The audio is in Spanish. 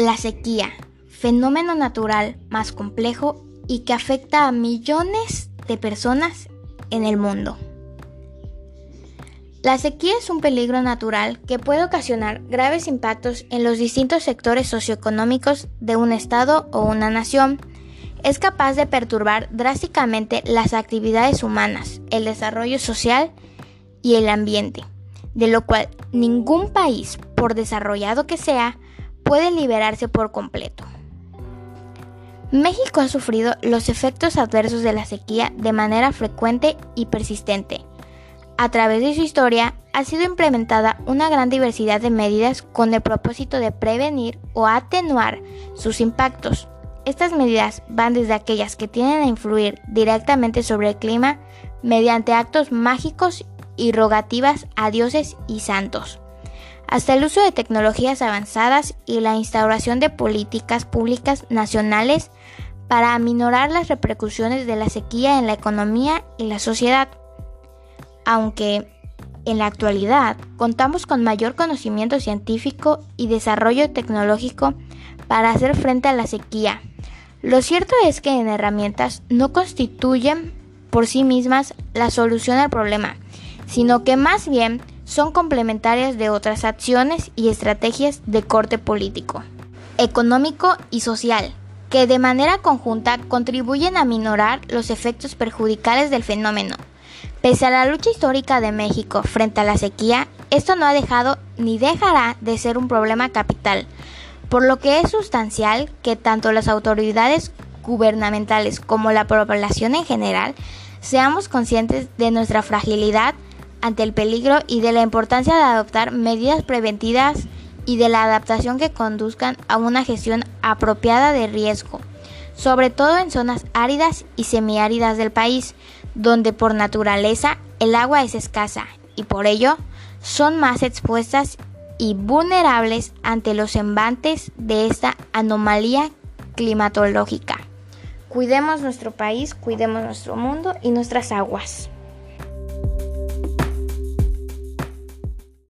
La sequía, fenómeno natural más complejo y que afecta a millones de personas en el mundo. La sequía es un peligro natural que puede ocasionar graves impactos en los distintos sectores socioeconómicos de un estado o una nación. Es capaz de perturbar drásticamente las actividades humanas, el desarrollo social y el ambiente, de lo cual ningún país, por desarrollado que sea, puede liberarse por completo. México ha sufrido los efectos adversos de la sequía de manera frecuente y persistente. A través de su historia ha sido implementada una gran diversidad de medidas con el propósito de prevenir o atenuar sus impactos. Estas medidas van desde aquellas que tienden a influir directamente sobre el clima mediante actos mágicos y rogativas a dioses y santos, hasta el uso de tecnologías avanzadas y la instauración de políticas públicas nacionales para aminorar las repercusiones de la sequía en la economía y la sociedad. Aunque en la actualidad contamos con mayor conocimiento científico y desarrollo tecnológico para hacer frente a la sequía. Lo cierto es que en herramientas no constituyen por sí mismas la solución al problema, sino que más bien son complementarias de otras acciones y estrategias de corte político, económico y social, que de manera conjunta contribuyen a minorar los efectos perjudiciales del fenómeno. Pese a la lucha histórica de México frente a la sequía, esto no ha dejado ni dejará de ser un problema capital, por lo que es sustancial que tanto las autoridades gubernamentales como la población en general seamos conscientes de nuestra fragilidad ante el peligro y de la importancia de adoptar medidas preventivas y de la adaptación que conduzcan a una gestión apropiada de riesgo, sobre todo en zonas áridas y semiáridas del país, donde por naturaleza el agua es escasa y por ello son más expuestas y vulnerables ante los embates de esta anomalía climatológica. Cuidemos nuestro país, cuidemos nuestro mundo y nuestras aguas.